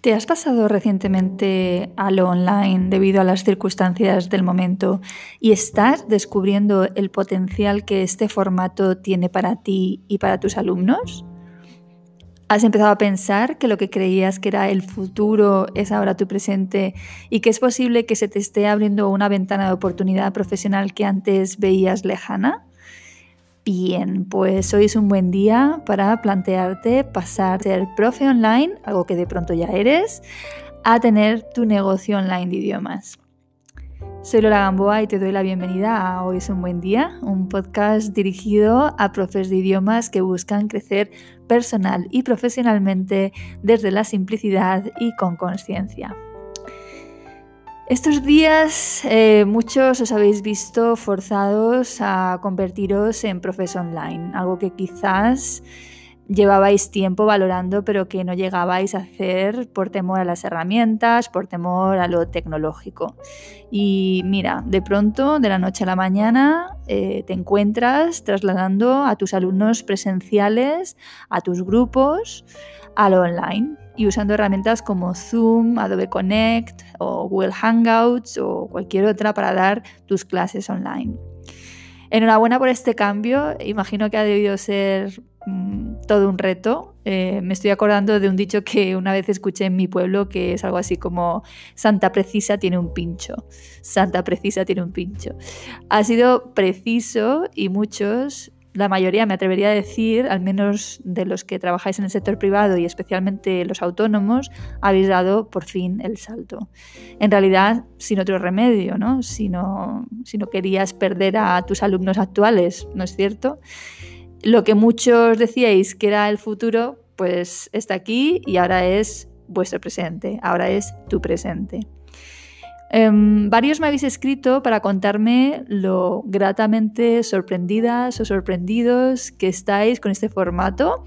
¿Te has pasado recientemente a lo online debido a las circunstancias del momento y estás descubriendo el potencial que este formato tiene para ti y para tus alumnos? ¿Has empezado a pensar que lo que creías que era el futuro es ahora tu presente y que es posible que se te esté abriendo una ventana de oportunidad profesional que antes veías lejana? Bien, pues hoy es un buen día para plantearte pasar de ser profe online, algo que de pronto ya eres, a tener tu negocio online de idiomas. Soy Lola Gamboa y te doy la bienvenida a Hoy es un buen día, un podcast dirigido a profes de idiomas que buscan crecer personal y profesionalmente desde la simplicidad y con conciencia. Estos días eh, muchos os habéis visto forzados a convertiros en profes online, algo que quizás llevabais tiempo valorando pero que no llegabais a hacer por temor a las herramientas, por temor a lo tecnológico. Y mira, de pronto, de la noche a la mañana, eh, te encuentras trasladando a tus alumnos presenciales, a tus grupos, a lo online y usando herramientas como Zoom, Adobe Connect o Google Hangouts o cualquier otra para dar tus clases online. Enhorabuena por este cambio, imagino que ha debido ser mm, todo un reto. Eh, me estoy acordando de un dicho que una vez escuché en mi pueblo que es algo así como Santa Precisa tiene un pincho. Santa Precisa tiene un pincho. Ha sido preciso y muchos la mayoría, me atrevería a decir, al menos de los que trabajáis en el sector privado y especialmente los autónomos, habéis dado por fin el salto. En realidad, sin otro remedio, ¿no? Si no, si no querías perder a tus alumnos actuales, ¿no es cierto? Lo que muchos decíais que era el futuro, pues está aquí y ahora es vuestro presente, ahora es tu presente. Em, varios me habéis escrito para contarme lo gratamente sorprendidas o sorprendidos que estáis con este formato.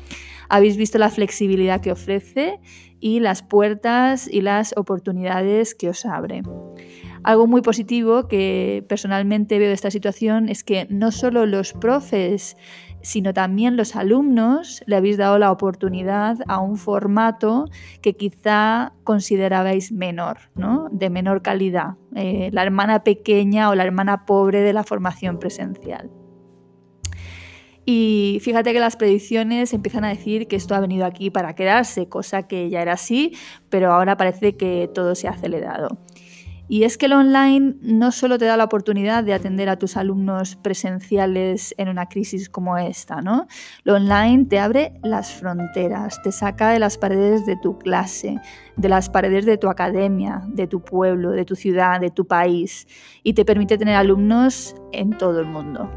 Habéis visto la flexibilidad que ofrece y las puertas y las oportunidades que os abre. Algo muy positivo que personalmente veo de esta situación es que no solo los profes sino también los alumnos le habéis dado la oportunidad a un formato que quizá considerabais menor, ¿no? de menor calidad, eh, la hermana pequeña o la hermana pobre de la formación presencial. Y fíjate que las predicciones empiezan a decir que esto ha venido aquí para quedarse, cosa que ya era así, pero ahora parece que todo se ha acelerado. Y es que el online no solo te da la oportunidad de atender a tus alumnos presenciales en una crisis como esta, ¿no? Lo online te abre las fronteras, te saca de las paredes de tu clase, de las paredes de tu academia, de tu pueblo, de tu ciudad, de tu país y te permite tener alumnos en todo el mundo.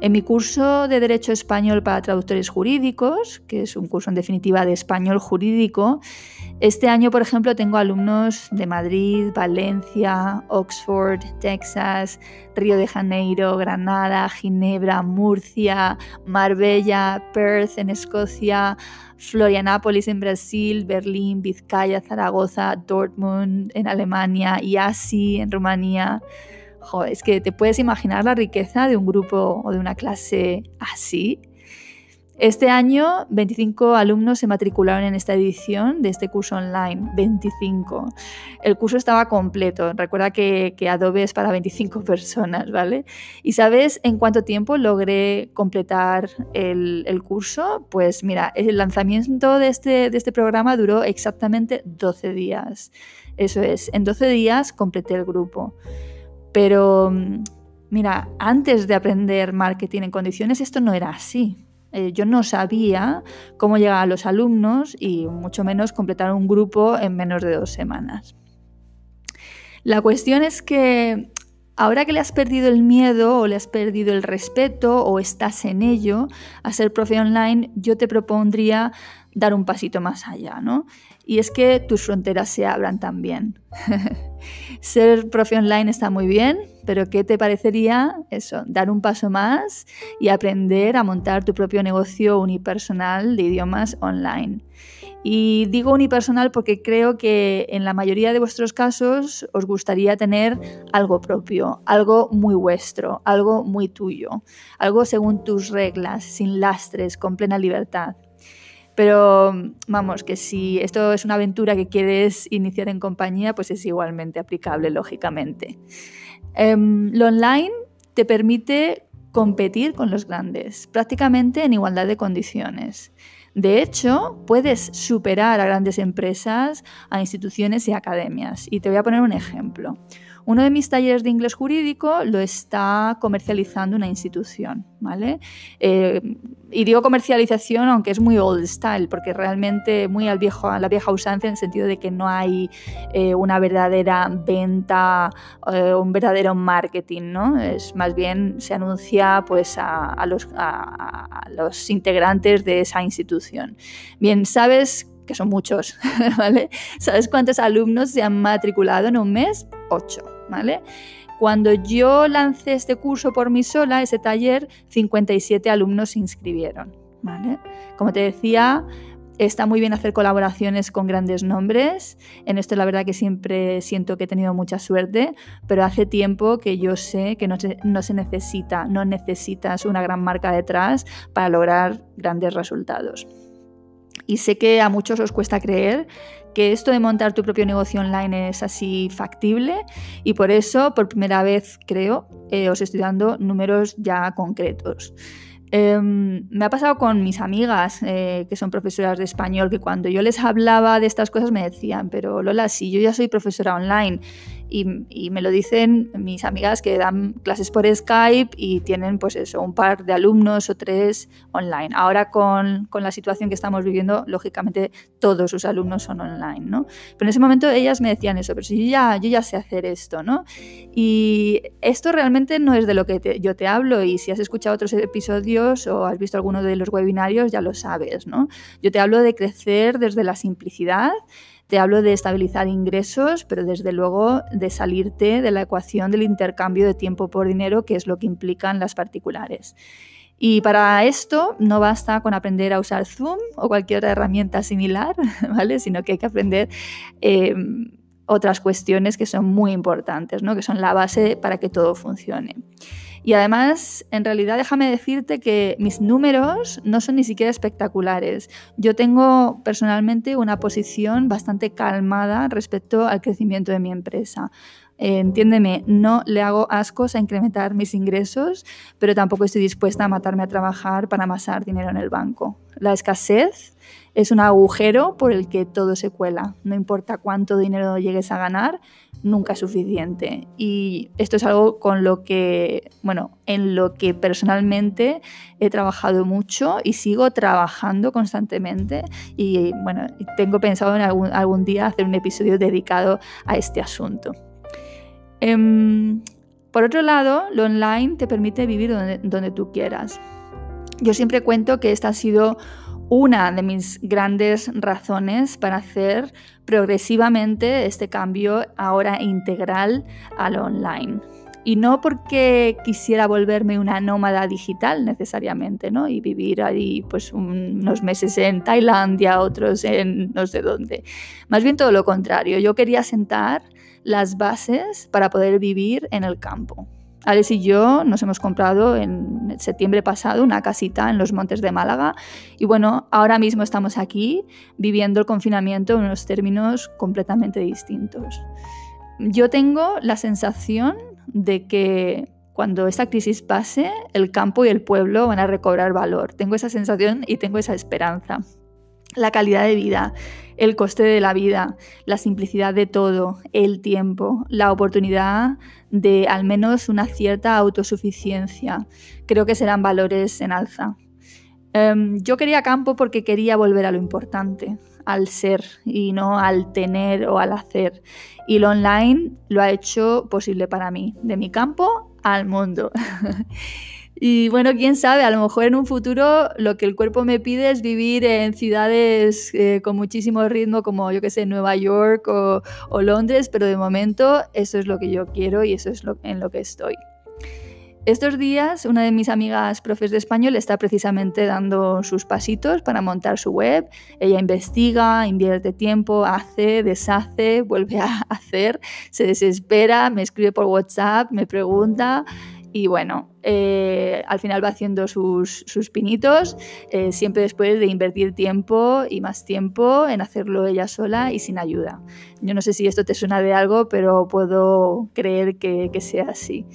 En mi curso de Derecho Español para Traductores Jurídicos, que es un curso en definitiva de español jurídico, este año, por ejemplo, tengo alumnos de Madrid, Valencia, Oxford, Texas, Río de Janeiro, Granada, Ginebra, Murcia, Marbella, Perth en Escocia, Florianápolis en Brasil, Berlín, Vizcaya, Zaragoza, Dortmund en Alemania, Iasi en Rumanía es que te puedes imaginar la riqueza de un grupo o de una clase así. Este año 25 alumnos se matricularon en esta edición de este curso online, 25. El curso estaba completo, recuerda que, Adobe es para 25 personas, ¿vale? ¿Y sabes en cuánto tiempo logré completar el, curso? Pues mira, el lanzamiento de este, este programa duró exactamente 12 días. Eso es, en 12 días completé el grupo. Pero mm, mira, antes de aprender marketing en condiciones, esto no era así. Eh, yo no sabía cómo llegar a los alumnos y mucho menos completar un grupo en menos de dos semanas. La cuestión es que Ahora que le has perdido el miedo o le has perdido el respeto o estás en ello a ser profe online, yo te propondría dar un pasito más allá, ¿no? Y es que tus fronteras se abran también. ser profe online está muy bien, pero ¿qué te parecería eso? Dar un paso más y aprender a montar tu propio negocio unipersonal de idiomas online. Y digo unipersonal porque creo que en la mayoría de vuestros casos os gustaría tener algo propio, algo muy vuestro, algo muy tuyo, algo según tus reglas, sin lastres, con plena libertad. Pero vamos, que si esto es una aventura que quieres iniciar en compañía, pues es igualmente aplicable, lógicamente. Em, lo online te permite competir con los grandes, prácticamente en igualdad de condiciones. De hecho, puedes superar a grandes empresas, a instituciones y academias. Y te voy a poner un ejemplo. Uno de mis talleres de inglés jurídico lo está comercializando una institución, ¿vale? Eh, y digo comercialización aunque es muy old style, porque realmente muy al viejo, a la vieja usanza en el sentido de que no hay eh, una verdadera venta, eh, un verdadero marketing, ¿no? Es más bien se anuncia pues a, los, a los integrantes de esa institución. Bien, ¿sabes que son muchos, ¿vale? ¿Sabes cuántos alumnos se han matriculado en un mes? Ocho, Cuando yo lancé este curso por mí sola, ese taller, 57 alumnos se inscribieron, ¿vale? Como te decía, está muy bien hacer colaboraciones con grandes nombres. En esto la verdad que siempre siento que he tenido mucha suerte, pero hace tiempo que yo sé que no se necesita, no necesitas una gran marca detrás para lograr grandes resultados. Y sé que a muchos os cuesta creer que esto de montar tu propio negocio online es así factible y por eso por primera vez creo eh, os estoy dando números ya concretos. Em, me ha pasado con mis amigas eh, que son profesoras de español que cuando yo les hablaba de estas cosas me decían, pero Lola, si yo ya soy profesora online y, me lo dicen mis amigas que dan clases por Skype y tienen pues eso, un par de alumnos o tres online. Ahora con, con, la situación que estamos viviendo, lógicamente todos sus alumnos son online, ¿no? Pero en ese momento ellas me decían eso, pero si yo ya, yo ya sé hacer esto, ¿no? Y esto realmente no es de lo que yo te hablo y si has escuchado otros episodios o has visto alguno de los webinarios ya lo sabes, ¿no? Yo te hablo de crecer desde la simplicidad, te hablo de estabilizar ingresos, pero desde luego de salirte de la ecuación del intercambio de tiempo por dinero, que es lo que implican las particulares. Y para esto no basta con aprender a usar Zoom o cualquier herramienta similar, ¿vale? Sino que hay que aprender eh, otras cuestiones que son muy importantes, ¿no? Que son la base para que todo funcione. Y además, en realidad, déjame decirte que mis números no son ni siquiera espectaculares. Yo tengo personalmente una posición bastante calmada respecto al crecimiento de mi empresa. entiéndeme, no le hago ascos a incrementar mis ingresos, pero tampoco estoy dispuesta a matarme a trabajar para amasar dinero en el banco. La escasez es un agujero por el que todo se cuela. No importa cuánto dinero llegues a ganar, nunca es suficiente. Y esto es algo con lo que, bueno, en lo que personalmente he trabajado mucho y sigo trabajando constantemente. Y bueno, tengo pensado en algún, día hacer un episodio dedicado a este asunto. Em, por otro lado, lo online te permite vivir donde, donde tú quieras. Yo siempre cuento que esta ha sido una de mis grandes razones para hacer progresivamente este cambio ahora integral al online. Y no porque quisiera volverme una nómada digital necesariamente, ¿no? Y vivir ahí pues unos meses en Tailandia, otros en no sé dónde. Más bien todo lo contrario, yo quería sentar las bases para poder vivir en el campo. Alex y yo nos hemos comprado en septiembre pasado una casita en los montes de Málaga y bueno, ahora mismo estamos aquí viviendo el confinamiento en unos términos completamente distintos. Yo tengo la sensación de que cuando esta crisis pase, el campo y el pueblo van a recobrar valor. Tengo esa sensación y tengo esa esperanza la calidad de vida, el coste de la vida, la simplicidad de todo, el tiempo, la oportunidad de al menos una cierta autosuficiencia. Creo que serán valores en alza. Em, yo quería campo porque quería volver a lo importante, al ser y no al tener o al hacer. Y lo online lo ha hecho posible para mí, de mi campo al mundo. Y bueno, quién sabe, a lo mejor en un futuro lo que el cuerpo me pide es vivir en ciudades eh, con muchísimo ritmo como yo que sé, Nueva York o, Londres, pero de momento eso es lo que yo quiero y eso es lo, en lo que estoy. Estos días una de mis amigas profes de español está precisamente dando sus pasitos para montar su web. Ella investiga, invierte tiempo, hace, deshace, vuelve a hacer, se desespera, me escribe por WhatsApp, me pregunta y bueno, eh, al final va haciendo sus, pinitos, eh, siempre después de invertir tiempo y más tiempo en hacerlo ella sola y sin ayuda. Yo no sé si esto te suena de algo, pero puedo creer que sea así.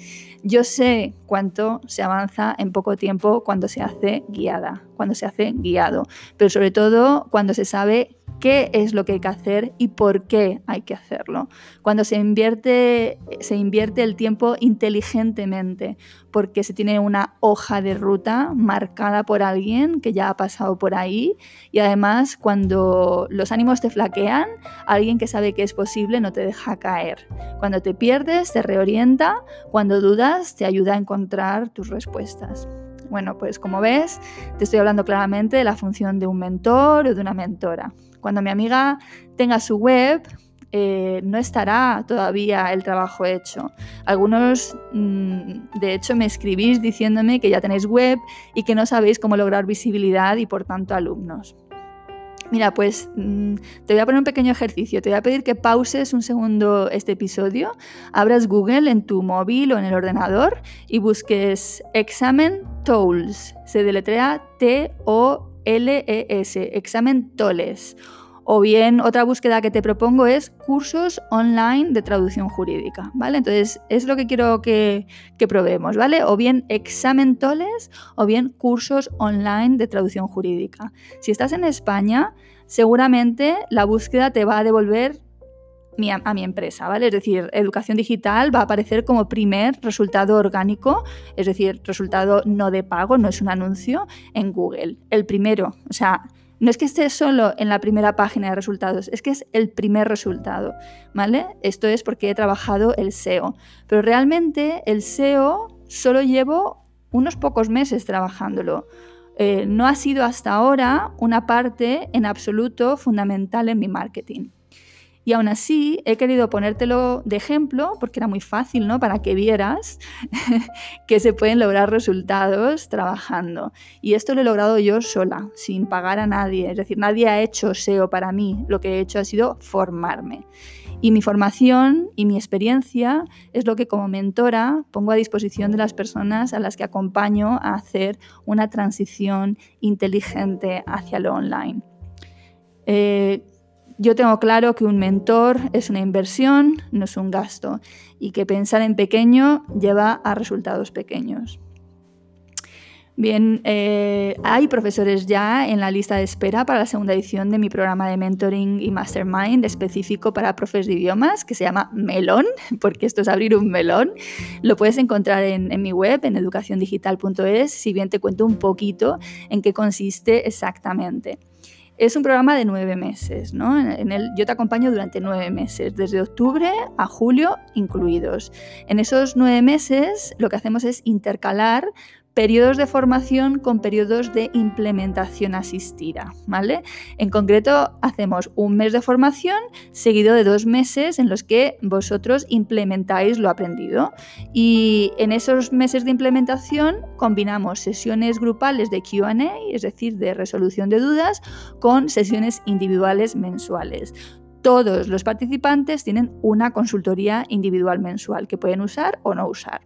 Yo sé cuánto se avanza en poco tiempo cuando se hace guiada, cuando se hace guiado, pero sobre todo cuando se sabe qué es lo que hay que hacer y por qué hay que hacerlo. Cuando se invierte, se invierte el tiempo inteligentemente, porque se tiene una hoja de ruta marcada por alguien que ya ha pasado por ahí y además cuando los ánimos te flaquean, alguien que sabe que es posible no te deja caer. Cuando te pierdes, te reorienta, cuando dudas, te ayuda a encontrar tus respuestas. Bueno, pues como ves, te estoy hablando claramente de la función de un mentor o de una mentora. Cuando mi amiga tenga su web, eh, no estará todavía el trabajo hecho. Algunos, mm, de hecho, me escribís diciéndome que ya tenéis web y que no sabéis cómo lograr visibilidad y por tanto alumnos. Mira, pues mm, te voy a poner un pequeño ejercicio. Te voy a pedir que pauses un segundo este episodio, abras Google en tu móvil o en el ordenador y busques Examen Tools. Se deletrea T-O-L-E-S, Examen Toles o bien otra búsqueda que te propongo es cursos online de traducción jurídica, ¿vale? Entonces es lo que quiero que, que probemos, ¿vale? O bien examentoles o bien cursos online de traducción jurídica. Si estás en España, seguramente la búsqueda te va a devolver a mi empresa, ¿vale? Es decir, educación digital va a aparecer como primer resultado orgánico, es decir, resultado no de pago, no es un anuncio, en Google. El primero, o sea, no es que esté solo en la primera página de resultados, es que es el primer resultado, ¿vale? Esto es porque he trabajado el SEO. Pero realmente el SEO solo llevo unos pocos meses trabajándolo. Eh, no ha sido hasta ahora una parte en absoluto fundamental en mi marketing. Y aún así he querido ponértelo de ejemplo porque era muy fácil, ¿no? Para que vieras que se pueden lograr resultados trabajando. Y esto lo he logrado yo sola, sin pagar a nadie. Es decir, nadie ha hecho SEO para mí. Lo que he hecho ha sido formarme. Y mi formación y mi experiencia es lo que como mentora pongo a disposición de las personas a las que acompaño a hacer una transición inteligente hacia lo online. Eh, yo tengo claro que un mentor es una inversión, no es un gasto, y que pensar en pequeño lleva a resultados pequeños. Bien, eh, hay profesores ya en la lista de espera para la segunda edición de mi programa de mentoring y mastermind específico para profes de idiomas que se llama Melón, porque esto es abrir un melón. Lo puedes encontrar en, en mi web, en educaciondigital.es, si bien te cuento un poquito en qué consiste exactamente. Es un programa de nueve meses, ¿no? Yo te acompaño durante nueve meses, desde octubre a julio incluidos. En esos nueve meses lo que hacemos es intercalar periodos de formación con periodos de implementación asistida, ¿vale? En concreto, hacemos un mes de formación seguido de dos meses en los que vosotros implementáis lo aprendido. Y en esos meses de implementación combinamos sesiones grupales de QA, es decir, de resolución de dudas, con sesiones individuales mensuales todos los participantes tienen una consultoría individual mensual que pueden usar o no usar.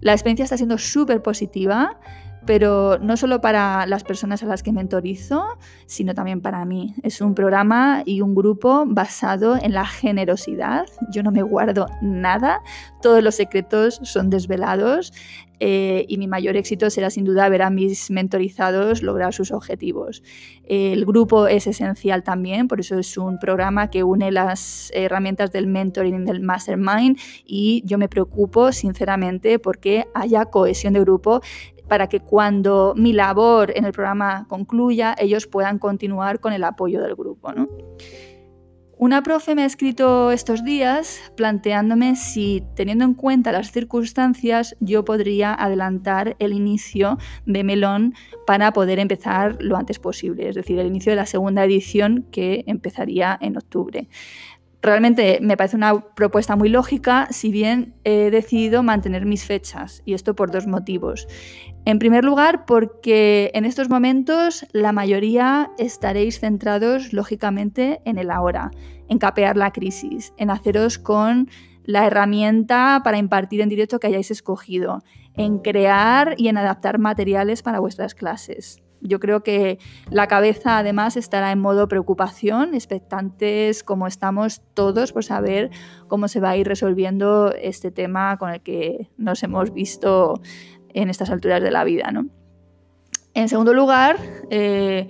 La experiencia está siendo súper positiva, pero no solo para las personas a las que mentorizo, sino también para mí. Es un programa y un grupo basado en la generosidad. Yo no me guardo nada, todos los secretos son desvelados eh, y mi mayor éxito será sin duda ver a mis mentorizados lograr sus objetivos. El grupo es esencial también, por eso es un programa que une las herramientas del mentoring del mastermind y yo me preocupo sinceramente porque haya cohesión de grupo para que cuando mi labor en el programa concluya, ellos puedan continuar con el apoyo del grupo. ¿no? Una profe me ha escrito estos días planteándome si, teniendo en cuenta las circunstancias, yo podría adelantar el inicio de Melón para poder empezar lo antes posible, es decir, el inicio de la segunda edición que empezaría en octubre. Realmente me parece una propuesta muy lógica, si bien he decidido mantener mis fechas, y esto por dos motivos. En primer lugar, porque en estos momentos la mayoría estaréis centrados lógicamente en el ahora, en capear la crisis, en haceros con la herramienta para impartir en directo que hayáis escogido, en crear y en adaptar materiales para vuestras clases. Yo creo que la cabeza además estará en modo preocupación, expectantes como estamos todos por saber cómo se va a ir resolviendo este tema con el que nos hemos visto en estas alturas de la vida. ¿no? En segundo lugar, eh,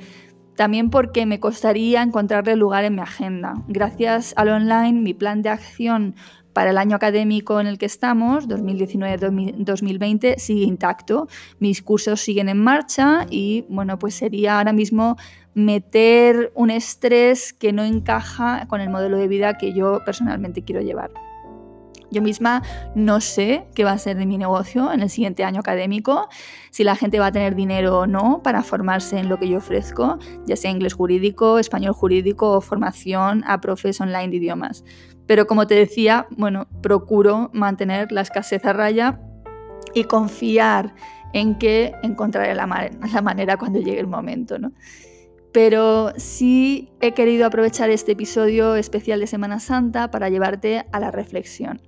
también porque me costaría encontrarle lugar en mi agenda. Gracias al online, mi plan de acción para el año académico en el que estamos, 2019-2020, sigue intacto. Mis cursos siguen en marcha y bueno, pues sería ahora mismo meter un estrés que no encaja con el modelo de vida que yo personalmente quiero llevar. Yo misma no sé qué va a ser de mi negocio en el siguiente año académico, si la gente va a tener dinero o no para formarse en lo que yo ofrezco, ya sea inglés jurídico, español jurídico o formación a profes online de idiomas. Pero como te decía, bueno, procuro mantener la escasez a raya y confiar en que encontraré la, manera cuando llegue el momento, ¿no? pero sí he querido aprovechar este episodio especial de Semana Santa para llevarte a la reflexión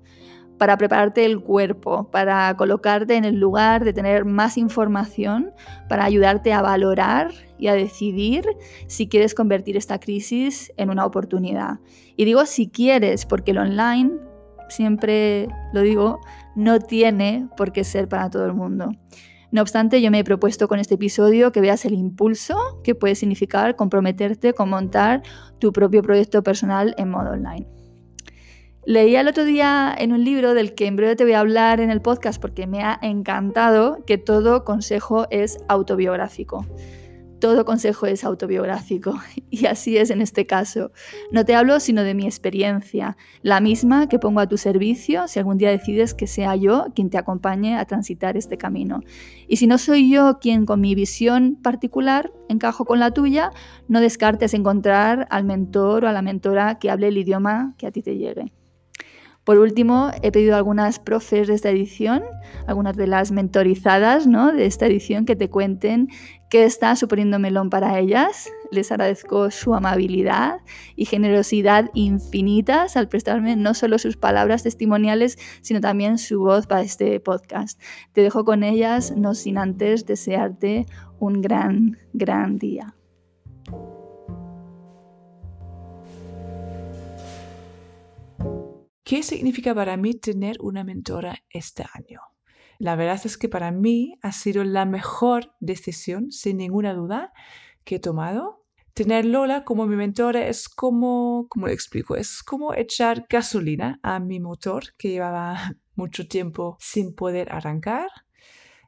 para prepararte el cuerpo, para colocarte en el lugar de tener más información, para ayudarte a valorar y a decidir si quieres convertir esta crisis en una oportunidad. Y digo si quieres, porque el online, siempre lo digo, no tiene por qué ser para todo el mundo. No obstante, yo me he propuesto con este episodio que veas el impulso que puede significar comprometerte con montar tu propio proyecto personal en modo online. Leí el otro día en un libro del que en breve te voy a hablar en el podcast porque me ha encantado que todo consejo es autobiográfico. Todo consejo es autobiográfico y así es en este caso. No te hablo sino de mi experiencia, la misma que pongo a tu servicio si algún día decides que sea yo quien te acompañe a transitar este camino. Y si no soy yo quien con mi visión particular encajo con la tuya, no descartes encontrar al mentor o a la mentora que hable el idioma que a ti te llegue. Por último, he pedido a algunas profes de esta edición, algunas de las mentorizadas ¿no? de esta edición, que te cuenten qué está suponiendo Melón para ellas. Les agradezco su amabilidad y generosidad infinitas al prestarme no solo sus palabras testimoniales, sino también su voz para este podcast. Te dejo con ellas, no sin antes desearte un gran, gran día. ¿Qué significa para mí tener una mentora este año? La verdad es que para mí ha sido la mejor decisión, sin ninguna duda, que he tomado. Tener Lola como mi mentora es como, como le explico, es como echar gasolina a mi motor que llevaba mucho tiempo sin poder arrancar.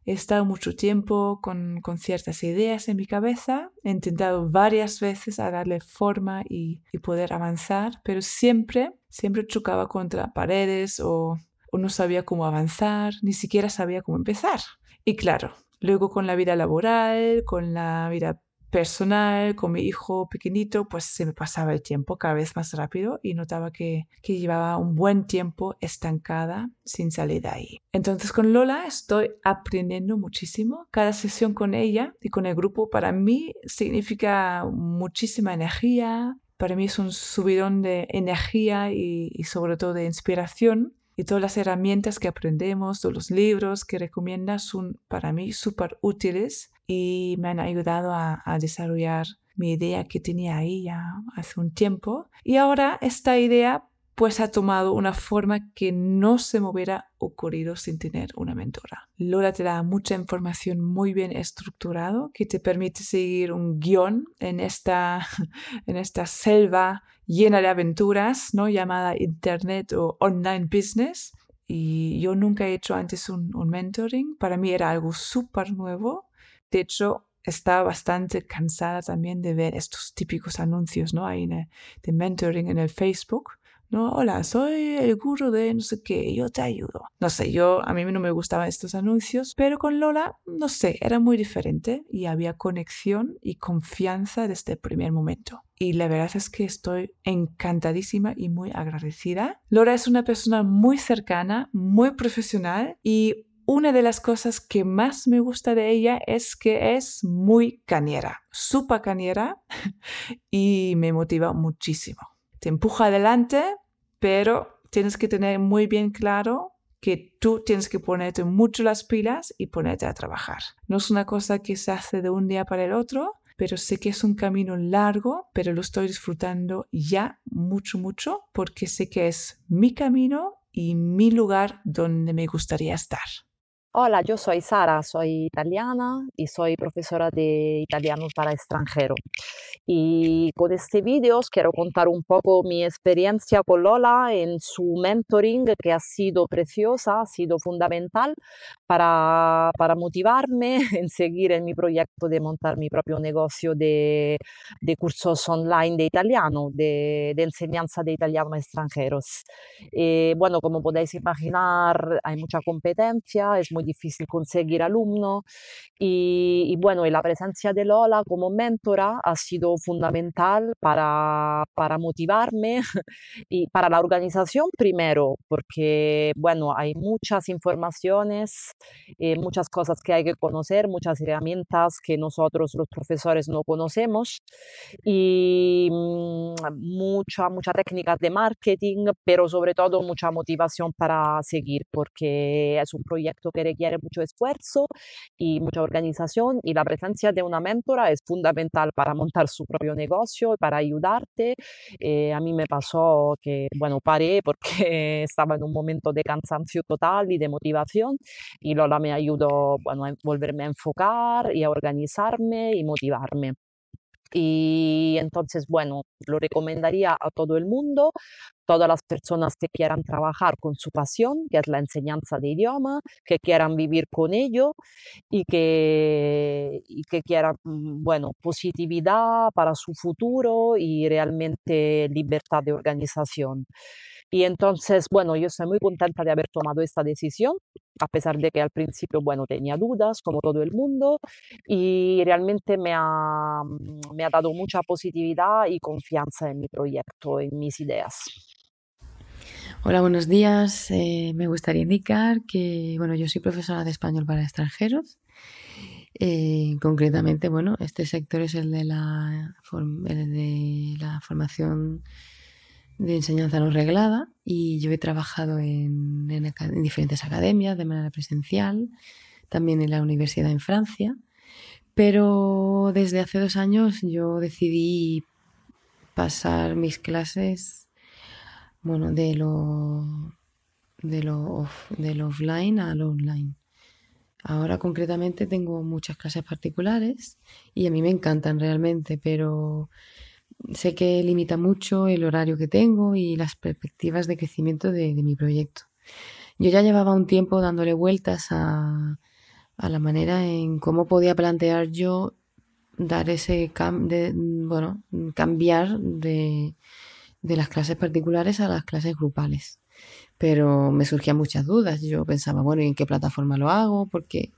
He estado mucho tiempo con, con, ciertas ideas en mi cabeza, he intentado varias veces darle forma y, poder avanzar, pero siempre Siempre chocaba contra paredes o, no sabía cómo avanzar, ni siquiera sabía cómo empezar. Y claro, luego con la vida laboral, con la vida personal, con mi hijo pequeñito, pues se me pasaba el tiempo cada vez más rápido y notaba que, que, llevaba un buen tiempo estancada sin salir de ahí. Entonces con Lola estoy aprendiendo muchísimo. Cada sesión con ella y con el grupo para mí significa muchísima energía, para mí es un subidón de energía y, sobre todo de inspiración. Y todas las herramientas que aprendemos, todos los libros que recomienda son para mí súper útiles y me han ayudado a, a desarrollar mi idea que tenía ahí ya hace un tiempo. Y ahora esta idea pues ha tomado una forma que no se me hubiera ocurrido sin tener una mentora. Lola te da mucha información muy bien estructurado que te permite seguir un guion en esta, en esta selva llena de aventuras, ¿no? llamada Internet o Online Business. y yo nunca he hecho antes un, mentoring. Para mí era algo súper nuevo. De hecho, estaba bastante cansada también de ver estos típicos anuncios, ¿no? Hay de mentoring en el Facebook no, hola, soy el gurú de no sé qué, yo te ayudo. No sé, yo a mí no me gustaban estos anuncios, pero con Lola, no sé, era muy diferente y había conexión y confianza desde el primer momento. Y la verdad es que estoy encantadísima y muy agradecida. Lola es una persona muy cercana, muy profesional y una de las cosas que más me gusta de ella es que es muy cañera, súper cañera y me motiva muchísimo. Te empuja adelante, pero tienes que tener muy bien claro que tú tienes que ponerte mucho las pilas y ponerte a trabajar. No es una cosa que se hace de un día para el otro, pero sé que es un camino largo, pero lo estoy disfrutando ya mucho, mucho, porque sé que es mi camino y mi lugar donde me gustaría estar. Hola, yo soy Sara, soy italiana y soy profesora de italiano para extranjero. Y con este vídeo os quiero contar un poco mi experiencia con Lola en su mentoring, que ha sido preciosa, ha sido fundamental para, para motivarme en seguir en mi proyecto de montar mi propio negocio de, de cursos online de italiano, de, de, enseñanza de italiano a extranjeros. Y bueno, como podéis imaginar, hay mucha competencia, es muy difícil conseguir alumnos y, bueno, y la presencia de Lola como mentora ha sido fundamental para, para motivarme y para la organización primero, porque bueno, hay muchas informaciones, eh, muchas cosas que hay que conocer, muchas herramientas que nosotros los profesores no conocemos y mm, mucha, mucha técnicas de marketing, pero sobre todo mucha motivación para seguir, porque es un proyecto que requiere mucho esfuerzo y mucha organización y la presencia de una mentora es fundamental para montar su propio negocio, para ayudarte. Eh, a mí me pasó que, bueno, paré porque estaba en un momento de cansancio total y de motivación y Lola me ayudó, bueno, a volverme a enfocar y a organizarme y motivarme. Y entonces, bueno, lo recomendaría a todo el mundo, todas las personas que quieran trabajar con su pasión, que es la enseñanza de idioma, que quieran vivir con ello y que, y que quieran, mm, bueno, positividad para su futuro y realmente libertad de organización. Y entonces, bueno, yo estoy muy contenta de haber tomado esta decisión, a pesar de que al principio, bueno, tenía dudas, como todo el mundo, y realmente me ha, me ha dado mucha positividad y confianza en mi proyecto, en mis ideas. Hola, buenos días. Eh, me gustaría indicar que, bueno, yo soy profesora de español para extranjeros. Eh, concretamente, bueno, este sector es el de la, el de la formación de enseñanza no reglada y yo he trabajado en, diferentes academias de manera presencial, también en la universidad en Francia, pero desde hace dos años yo decidí pasar mis clases bueno, de lo, de lo, de lo offline a lo online. Ahora concretamente tengo muchas clases particulares y a mí me encantan realmente, pero sé que limita mucho el horario que tengo y las perspectivas de crecimiento de, mi proyecto. Yo ya llevaba un tiempo dándole vueltas a, la manera en cómo podía plantear yo dar ese bueno, cambiar de, de las clases particulares a las clases grupales. Pero me surgían muchas dudas. Yo pensaba, bueno, ¿y en qué plataforma lo hago? Porque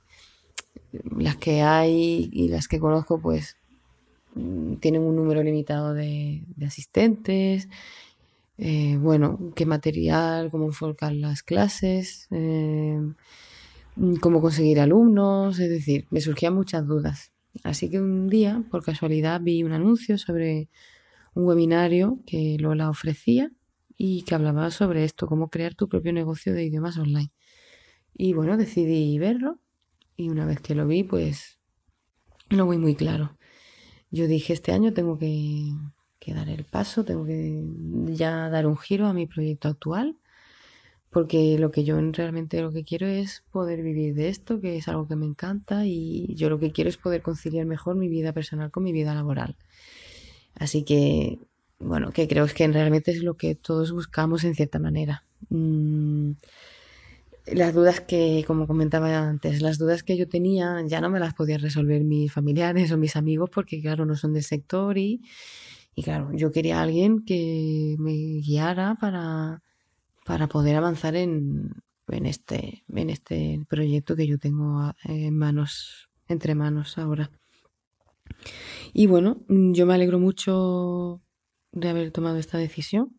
las que hay y las que conozco, pues tienen un número limitado de, asistentes, eh, bueno, qué material, cómo enfocar las clases, eh, cómo conseguir alumnos, es decir, me surgían muchas dudas. Así que un día, por casualidad, vi un anuncio sobre un webinario que Lola ofrecía y que hablaba sobre esto, cómo crear tu propio negocio de idiomas online. Y bueno, decidí verlo y una vez que lo vi, pues lo vi muy claro yo dije, este año tengo que, dar el paso, tengo que ya dar un giro a mi proyecto actual, porque lo que yo realmente lo que quiero es poder vivir de esto, que es algo que me encanta y yo lo que quiero es poder conciliar mejor mi vida personal con mi vida laboral. Así que, bueno, que creo que realmente es lo que todos buscamos en cierta manera. Mm, las dudas que, como comentaba antes, las dudas que yo tenía ya no me las podían resolver mis familiares o mis amigos porque, claro, no son del sector y, y claro, yo quería a alguien que me guiara para, para poder avanzar en, en, este, en este proyecto que yo tengo en manos, entre manos ahora. Y bueno, yo me alegro mucho de haber tomado esta decisión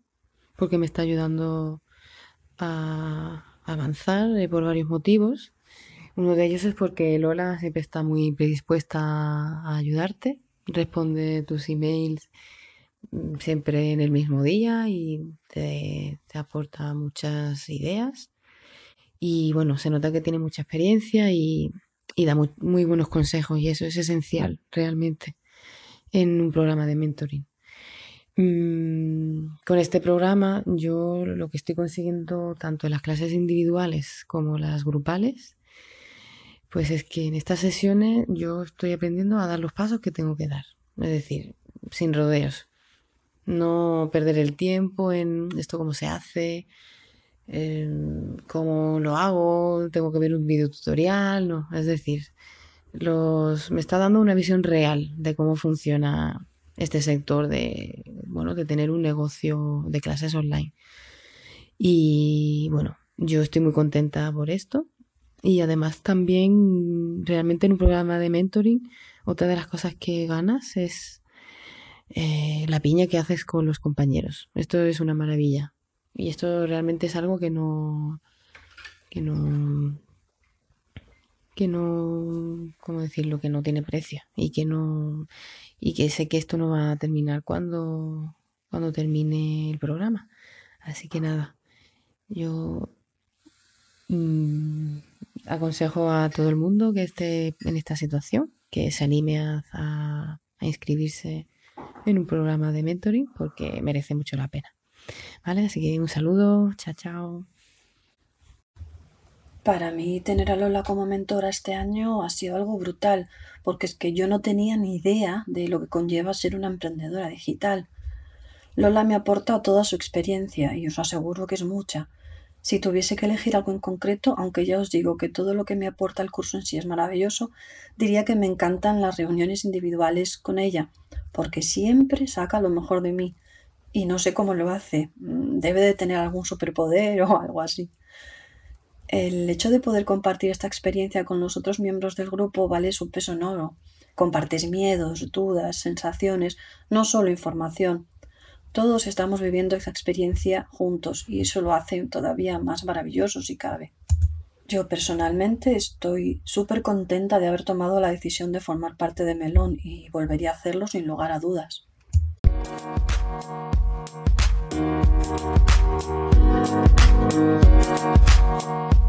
porque me está ayudando a avanzar eh, por varios motivos. Uno de ellos es porque Lola siempre está muy predispuesta a ayudarte, responde tus emails mm, siempre en el mismo día y te, aporta muchas ideas. Y bueno, se nota que tiene mucha experiencia y, da muy buenos consejos y eso es esencial realmente en un programa de mentoring. Mm, con este programa yo lo que estoy consiguiendo tanto en las clases individuales como las grupales, pues es que en estas sesiones yo estoy aprendiendo a dar los pasos que tengo que dar, es decir, sin rodeos, no perder el tiempo en esto cómo se hace, cómo lo hago, tengo que ver un video tutorial, no, es decir, los, me está dando una visión real de cómo funciona este sector de, bueno, de tener un negocio de clases online. Y bueno, yo estoy muy contenta por esto. Y además también realmente en un programa de mentoring, otra de las cosas que ganas es eh, la piña que haces con los compañeros. Esto es una maravilla. Y esto realmente es algo que no, que no, que no, ¿cómo decirlo? Que no tiene precio y que no, y que sé que esto no va a terminar cuando, cuando termine el programa. Así que nada, yo mm, aconsejo a todo el mundo que esté en esta situación, que se anime a, a inscribirse en un programa de mentoring porque merece mucho la pena. ¿Vale? Así que un saludo, chao, chao. Para mí tener a Lola como mentora este año ha sido algo brutal, porque es que yo no tenía ni idea de lo que conlleva ser una emprendedora digital. Lola me aporta toda su experiencia y os aseguro que es mucha. Si tuviese que elegir algo en concreto, aunque ya os digo que todo lo que me aporta el curso en sí es maravilloso, diría que me encantan las reuniones individuales con ella, porque siempre saca lo mejor de mí. Y no sé cómo lo hace. Debe de tener algún superpoder o algo así. El hecho de poder compartir esta experiencia con los otros miembros del grupo vale su peso en oro. Compartes miedos, dudas, sensaciones, no solo información. Todos estamos viviendo esa experiencia juntos y eso lo hace todavía más maravilloso si cabe. Yo personalmente estoy súper contenta de haber tomado la decisión de formar parte de Melón y volvería a hacerlo sin lugar a dudas. Thank you.